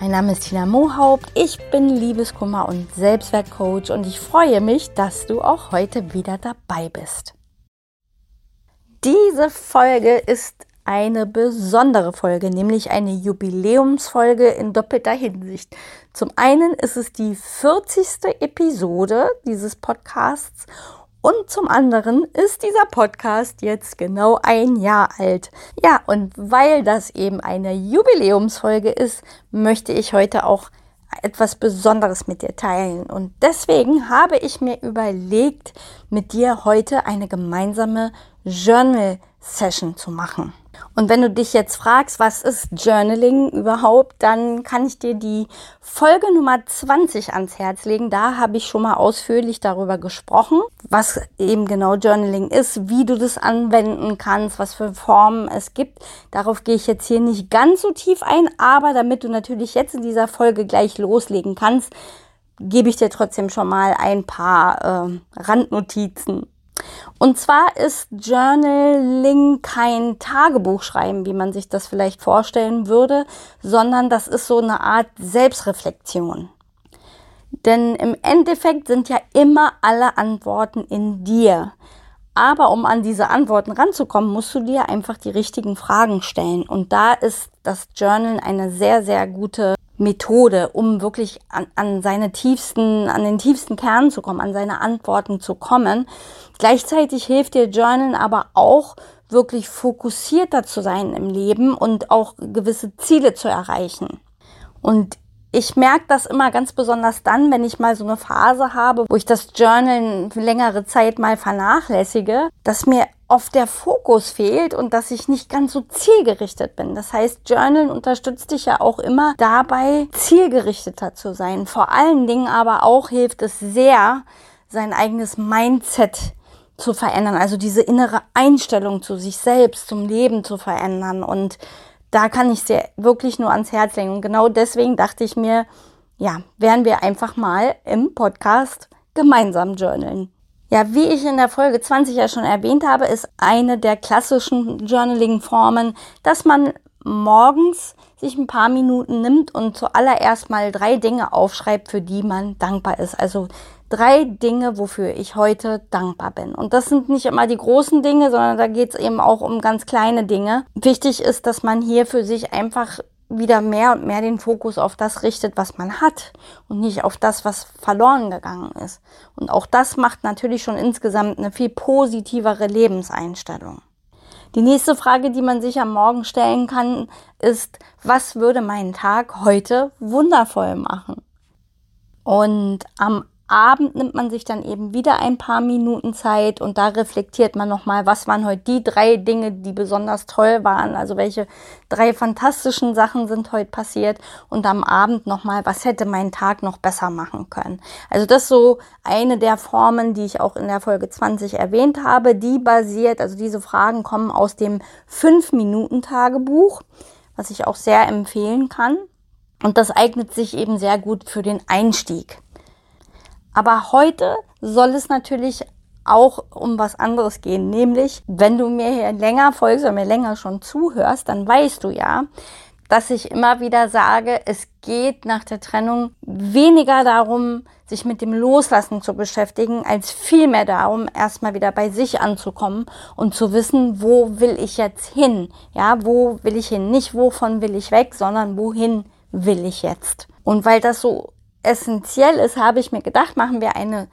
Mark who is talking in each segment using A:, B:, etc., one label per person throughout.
A: Mein Name ist Tina Mohaupt, ich bin Liebeskummer und Selbstwertcoach und ich freue mich, dass du auch heute wieder dabei bist. Diese Folge ist eine besondere Folge, nämlich eine Jubiläumsfolge in doppelter Hinsicht. Zum einen ist es die 40. Episode dieses Podcasts und zum anderen ist dieser Podcast jetzt genau ein Jahr alt. Ja, und weil das eben eine Jubiläumsfolge ist, möchte ich heute auch etwas Besonderes mit dir teilen. Und deswegen habe ich mir überlegt, mit dir heute eine gemeinsame Journal Session zu machen. Und wenn du dich jetzt fragst, was ist Journaling überhaupt, dann kann ich dir die Folge Nummer 20 ans Herz legen. Da habe ich schon mal ausführlich darüber gesprochen, was eben genau Journaling ist, wie du das anwenden kannst, was für Formen es gibt. Darauf gehe ich jetzt hier nicht ganz so tief ein, aber damit du natürlich jetzt in dieser Folge gleich loslegen kannst, gebe ich dir trotzdem schon mal ein paar äh, Randnotizen und zwar ist Journaling kein Tagebuchschreiben, wie man sich das vielleicht vorstellen würde, sondern das ist so eine Art Selbstreflexion. Denn im Endeffekt sind ja immer alle Antworten in dir. Aber um an diese Antworten ranzukommen, musst du dir einfach die richtigen Fragen stellen. Und da ist das Journal eine sehr, sehr gute Methode, um wirklich an, an seine tiefsten, an den tiefsten Kern zu kommen, an seine Antworten zu kommen. Gleichzeitig hilft dir Journalen aber auch, wirklich fokussierter zu sein im Leben und auch gewisse Ziele zu erreichen. Und ich merke das immer ganz besonders dann, wenn ich mal so eine Phase habe, wo ich das Journalen längere Zeit mal vernachlässige, dass mir oft der Fokus fehlt und dass ich nicht ganz so zielgerichtet bin. Das heißt, Journalen unterstützt dich ja auch immer dabei, zielgerichteter zu sein. Vor allen Dingen aber auch hilft es sehr, sein eigenes Mindset zu verändern, also diese innere Einstellung zu sich selbst, zum Leben zu verändern. Und da kann ich dir wirklich nur ans Herz legen. Und genau deswegen dachte ich mir, ja, werden wir einfach mal im Podcast gemeinsam journalen. Ja, wie ich in der Folge 20 ja schon erwähnt habe, ist eine der klassischen Journaling-Formen, dass man morgens sich ein paar Minuten nimmt und zuallererst mal drei Dinge aufschreibt, für die man dankbar ist. Also drei Dinge, wofür ich heute dankbar bin. Und das sind nicht immer die großen Dinge, sondern da geht es eben auch um ganz kleine Dinge. Wichtig ist, dass man hier für sich einfach wieder mehr und mehr den Fokus auf das richtet, was man hat und nicht auf das, was verloren gegangen ist. Und auch das macht natürlich schon insgesamt eine viel positivere Lebenseinstellung. Die nächste Frage, die man sich am Morgen stellen kann, ist, was würde meinen Tag heute wundervoll machen? Und am Abend nimmt man sich dann eben wieder ein paar Minuten Zeit und da reflektiert man nochmal, was waren heute die drei Dinge, die besonders toll waren, also welche drei fantastischen Sachen sind heute passiert und am Abend nochmal, was hätte mein Tag noch besser machen können. Also das ist so eine der Formen, die ich auch in der Folge 20 erwähnt habe, die basiert, also diese Fragen kommen aus dem 5-Minuten-Tagebuch, was ich auch sehr empfehlen kann. Und das eignet sich eben sehr gut für den Einstieg. Aber heute soll es natürlich auch um was anderes gehen. Nämlich, wenn du mir hier länger folgst oder mir länger schon zuhörst, dann weißt du ja, dass ich immer wieder sage, es geht nach der Trennung weniger darum, sich mit dem Loslassen zu beschäftigen, als vielmehr darum, erstmal wieder bei sich anzukommen und zu wissen, wo will ich jetzt hin? Ja, wo will ich hin? Nicht wovon will ich weg, sondern wohin will ich jetzt? Und weil das so essentiell ist, habe ich mir gedacht, machen wir eine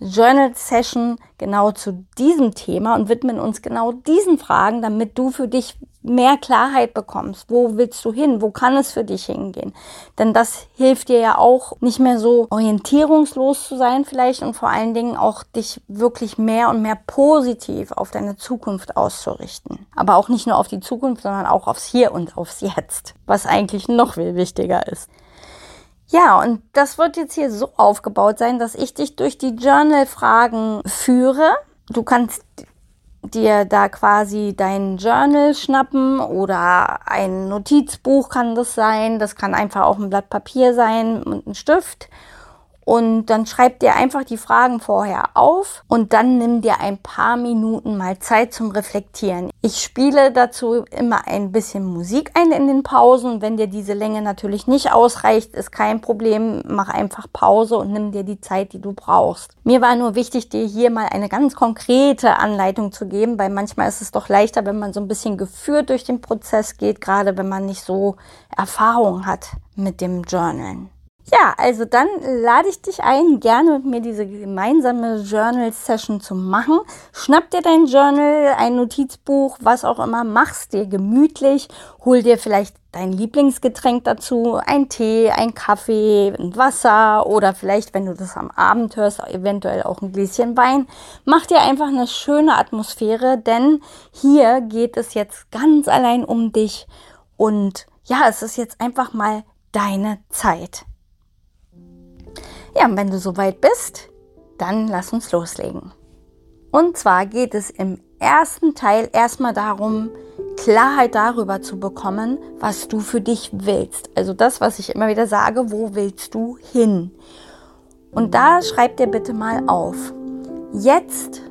A: Journal Session genau zu diesem Thema und widmen uns genau diesen Fragen, damit du für dich mehr Klarheit bekommst. Wo willst du hin? Wo kann es für dich hingehen? Denn das hilft dir ja auch nicht mehr so orientierungslos zu sein vielleicht und vor allen Dingen auch dich wirklich mehr und mehr positiv auf deine Zukunft auszurichten. Aber auch nicht nur auf die Zukunft, sondern auch aufs Hier und aufs Jetzt, was eigentlich noch viel wichtiger ist. Ja, und das wird jetzt hier so aufgebaut sein, dass ich dich durch die Journal-Fragen führe. Du kannst dir da quasi dein Journal schnappen oder ein Notizbuch kann das sein. Das kann einfach auch ein Blatt Papier sein und ein Stift. Und dann schreib dir einfach die Fragen vorher auf und dann nimm dir ein paar Minuten mal Zeit zum Reflektieren. Ich spiele dazu immer ein bisschen Musik ein in den Pausen. Wenn dir diese Länge natürlich nicht ausreicht, ist kein Problem. Mach einfach Pause und nimm dir die Zeit, die du brauchst. Mir war nur wichtig, dir hier mal eine ganz konkrete Anleitung zu geben, weil manchmal ist es doch leichter, wenn man so ein bisschen geführt durch den Prozess geht, gerade wenn man nicht so Erfahrung hat mit dem Journalen. Ja, also dann lade ich dich ein, gerne mit mir diese gemeinsame Journal-Session zu machen. Schnapp dir dein Journal, ein Notizbuch, was auch immer, mach's dir gemütlich, hol dir vielleicht dein Lieblingsgetränk dazu, ein Tee, ein Kaffee, ein Wasser oder vielleicht, wenn du das am Abend hörst, eventuell auch ein Gläschen Wein. Mach dir einfach eine schöne Atmosphäre, denn hier geht es jetzt ganz allein um dich und ja, es ist jetzt einfach mal deine Zeit. Ja, und wenn du soweit bist, dann lass uns loslegen. Und zwar geht es im ersten Teil erstmal darum, Klarheit darüber zu bekommen, was du für dich willst. Also das, was ich immer wieder sage, wo willst du hin? Und da schreib dir bitte mal auf. Jetzt,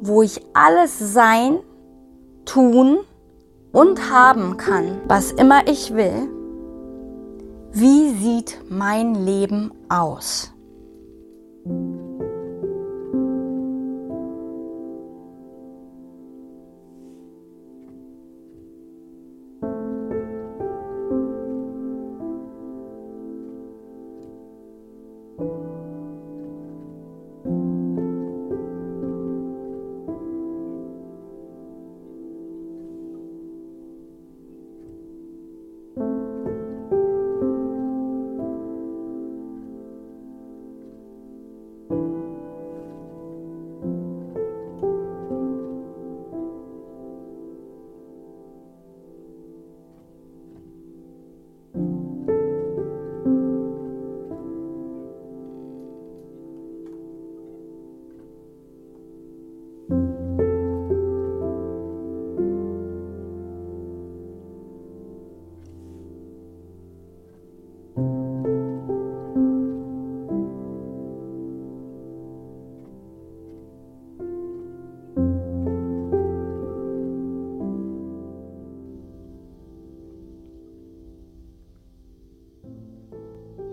A: wo ich alles sein, tun und haben kann, was immer ich will, wie sieht mein Leben aus?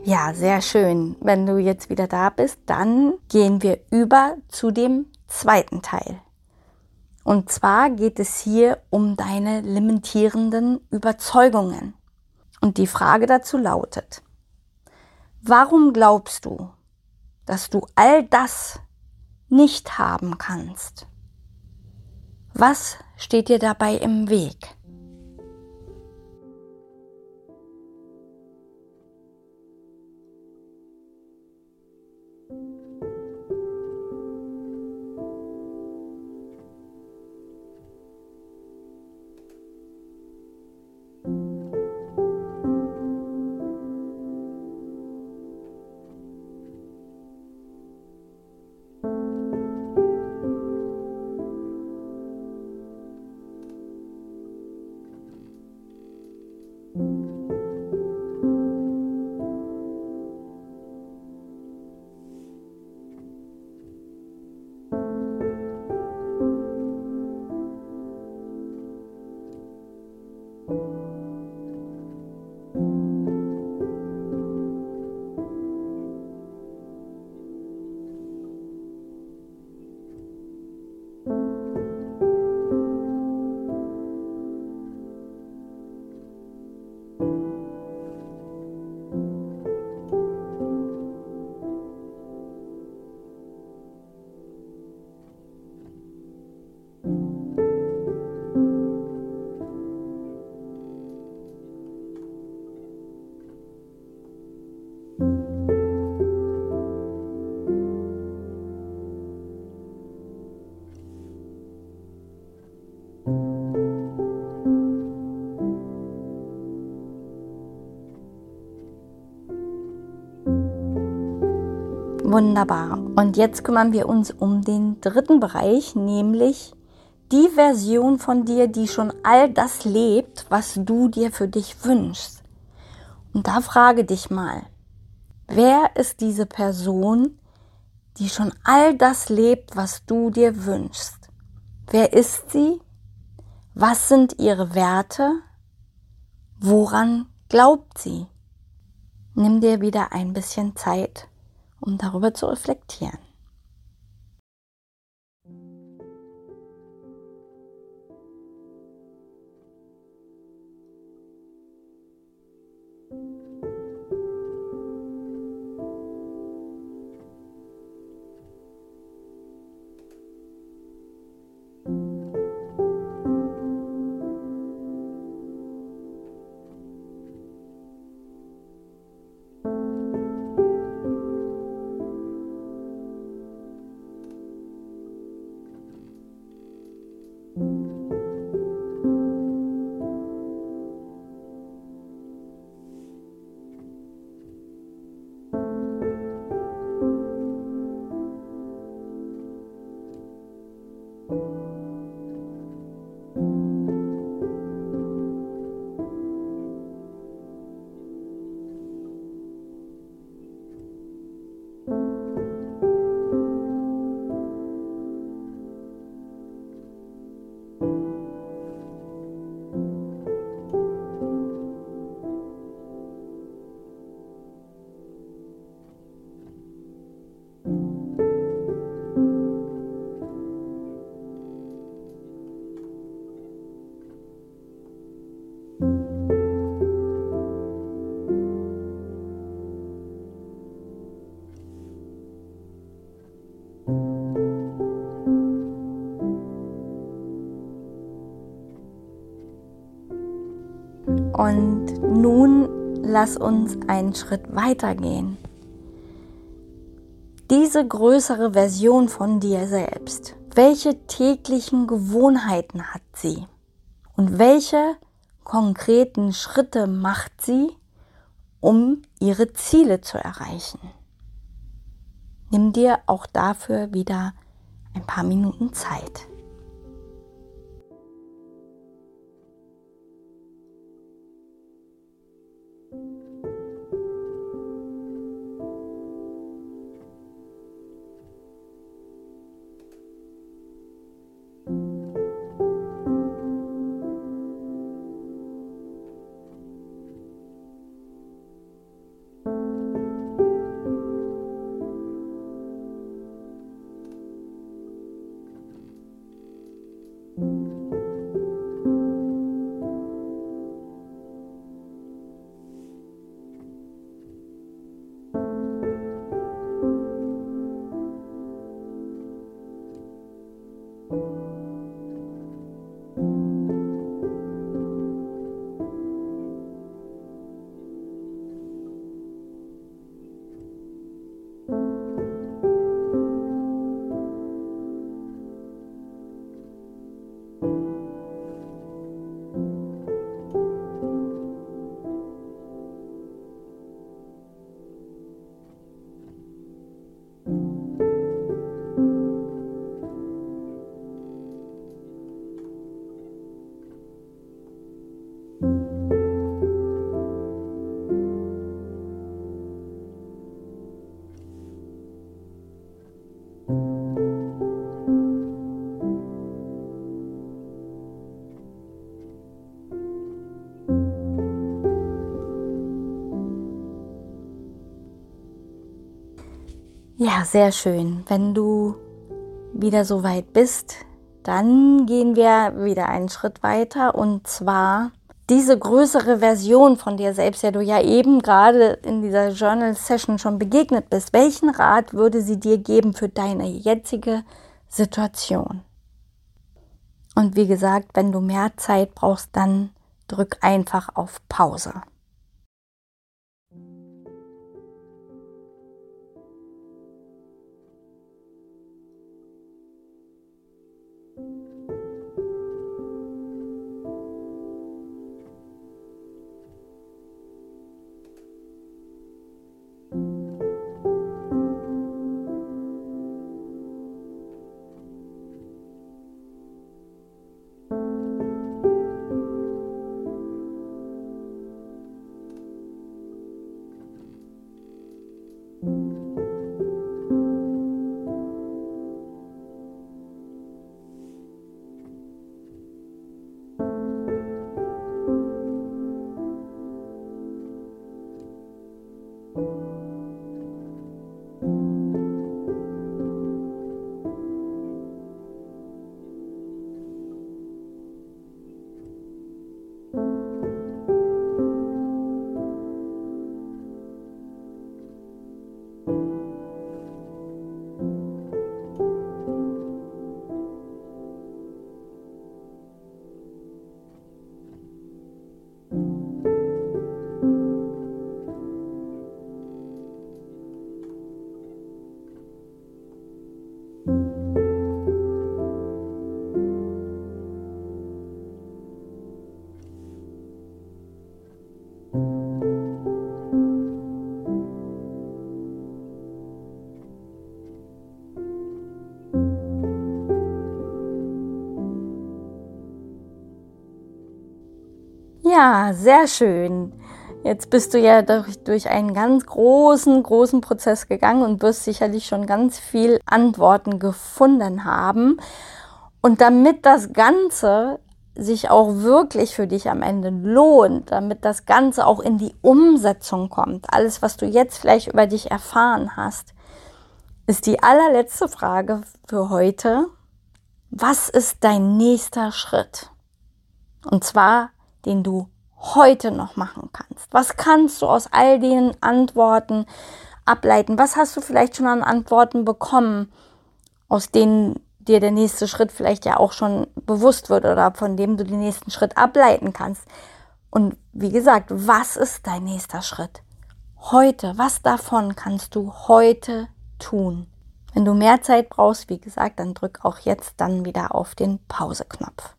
A: Ja, sehr schön. Wenn du jetzt wieder da bist, dann gehen wir über zu dem zweiten Teil. Und zwar geht es hier um deine limitierenden Überzeugungen. Und die Frage dazu lautet, warum glaubst du, dass du all das nicht haben kannst? Was steht dir dabei im Weg? Wunderbar. Und jetzt kümmern wir uns um den dritten Bereich, nämlich die Version von dir, die schon all das lebt, was du dir für dich wünschst. Und da frage dich mal, wer ist diese Person, die schon all das lebt, was du dir wünschst? Wer ist sie? Was sind ihre Werte? Woran glaubt sie? Nimm dir wieder ein bisschen Zeit, um darüber zu reflektieren. Und nun lass uns einen Schritt weiter gehen. Diese größere Version von dir selbst, welche täglichen Gewohnheiten hat sie? Und welche konkreten Schritte macht sie, um ihre Ziele zu erreichen? Nimm dir auch dafür wieder ein paar Minuten Zeit. Ja, sehr schön. Wenn du wieder so weit bist, dann gehen wir wieder einen Schritt weiter und zwar diese größere Version von dir selbst, der du ja eben gerade in dieser Journal Session schon begegnet bist. Welchen Rat würde sie dir geben für deine jetzige Situation? Und wie gesagt, wenn du mehr Zeit brauchst, dann drück einfach auf Pause. Sehr schön. Jetzt bist du ja durch, durch einen ganz großen, großen Prozess gegangen und wirst sicherlich schon ganz viel Antworten gefunden haben. Und damit das Ganze sich auch wirklich für dich am Ende lohnt, damit das Ganze auch in die Umsetzung kommt, alles, was du jetzt vielleicht über dich erfahren hast, ist die allerletzte Frage für heute. Was ist dein nächster Schritt? Und zwar, den du heute noch machen kannst? Was kannst du aus all den Antworten ableiten? Was hast du vielleicht schon an Antworten bekommen, aus denen dir der nächste Schritt vielleicht ja auch schon bewusst wird oder von dem du den nächsten Schritt ableiten kannst? Und wie gesagt, was ist dein nächster Schritt? Heute, was davon kannst du heute tun? Wenn du mehr Zeit brauchst, wie gesagt, dann drück auch jetzt dann wieder auf den Pause-Knopf.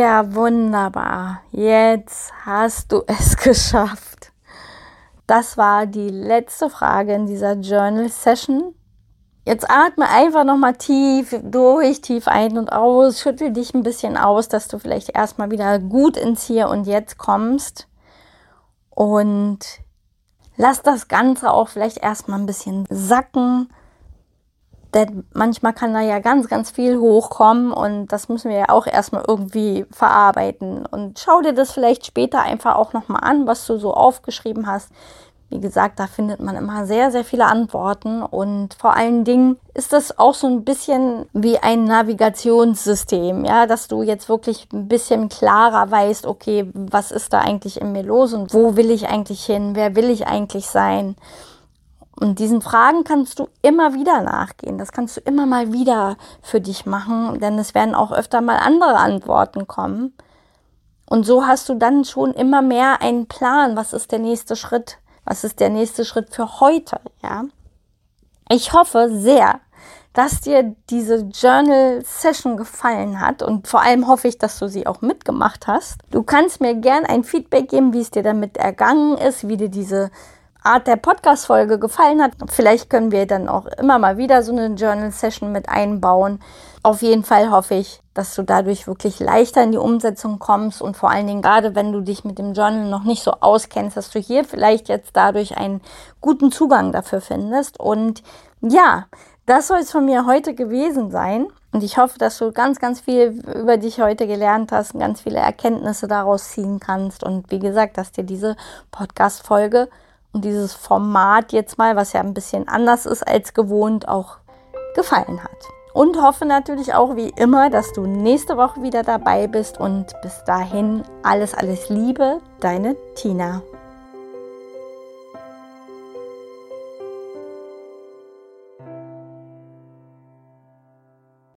A: Ja, wunderbar. Jetzt hast du es geschafft. Das war die letzte Frage in dieser Journal Session. Jetzt atme einfach nochmal tief durch, tief ein und aus. Schüttel dich ein bisschen aus, dass du vielleicht erstmal wieder gut ins Hier und Jetzt kommst. Und lass das Ganze auch vielleicht erstmal ein bisschen sacken denn manchmal kann da ja ganz, ganz viel hochkommen und das müssen wir ja auch erstmal irgendwie verarbeiten. Und schau dir das vielleicht später einfach auch nochmal an, was du so aufgeschrieben hast. Wie gesagt, da findet man immer sehr, sehr viele Antworten und vor allen Dingen ist das auch so ein bisschen wie ein Navigationssystem, ja, dass du jetzt wirklich ein bisschen klarer weißt, okay, was ist da eigentlich in mir los und wo will ich eigentlich hin, wer will ich eigentlich sein. Und diesen Fragen kannst du immer wieder nachgehen. Das kannst du immer mal wieder für dich machen, denn es werden auch öfter mal andere Antworten kommen. Und so hast du dann schon immer mehr einen Plan. Was ist der nächste Schritt? Was ist der nächste Schritt für heute? Ja. Ich hoffe sehr, dass dir diese Journal Session gefallen hat und vor allem hoffe ich, dass du sie auch mitgemacht hast. Du kannst mir gern ein Feedback geben, wie es dir damit ergangen ist, wie dir diese Art der Podcast-Folge gefallen hat. Vielleicht können wir dann auch immer mal wieder so eine Journal-Session mit einbauen. Auf jeden Fall hoffe ich, dass du dadurch wirklich leichter in die Umsetzung kommst und vor allen Dingen gerade wenn du dich mit dem Journal noch nicht so auskennst, dass du hier vielleicht jetzt dadurch einen guten Zugang dafür findest. Und ja, das soll es von mir heute gewesen sein. Und ich hoffe, dass du ganz, ganz viel über dich heute gelernt hast und ganz viele Erkenntnisse daraus ziehen kannst. Und wie gesagt, dass dir diese Podcast-Folge und dieses Format jetzt mal, was ja ein bisschen anders ist als gewohnt, auch gefallen hat. Und hoffe natürlich auch wie immer, dass du nächste Woche wieder dabei bist und bis dahin alles, alles Liebe, deine Tina.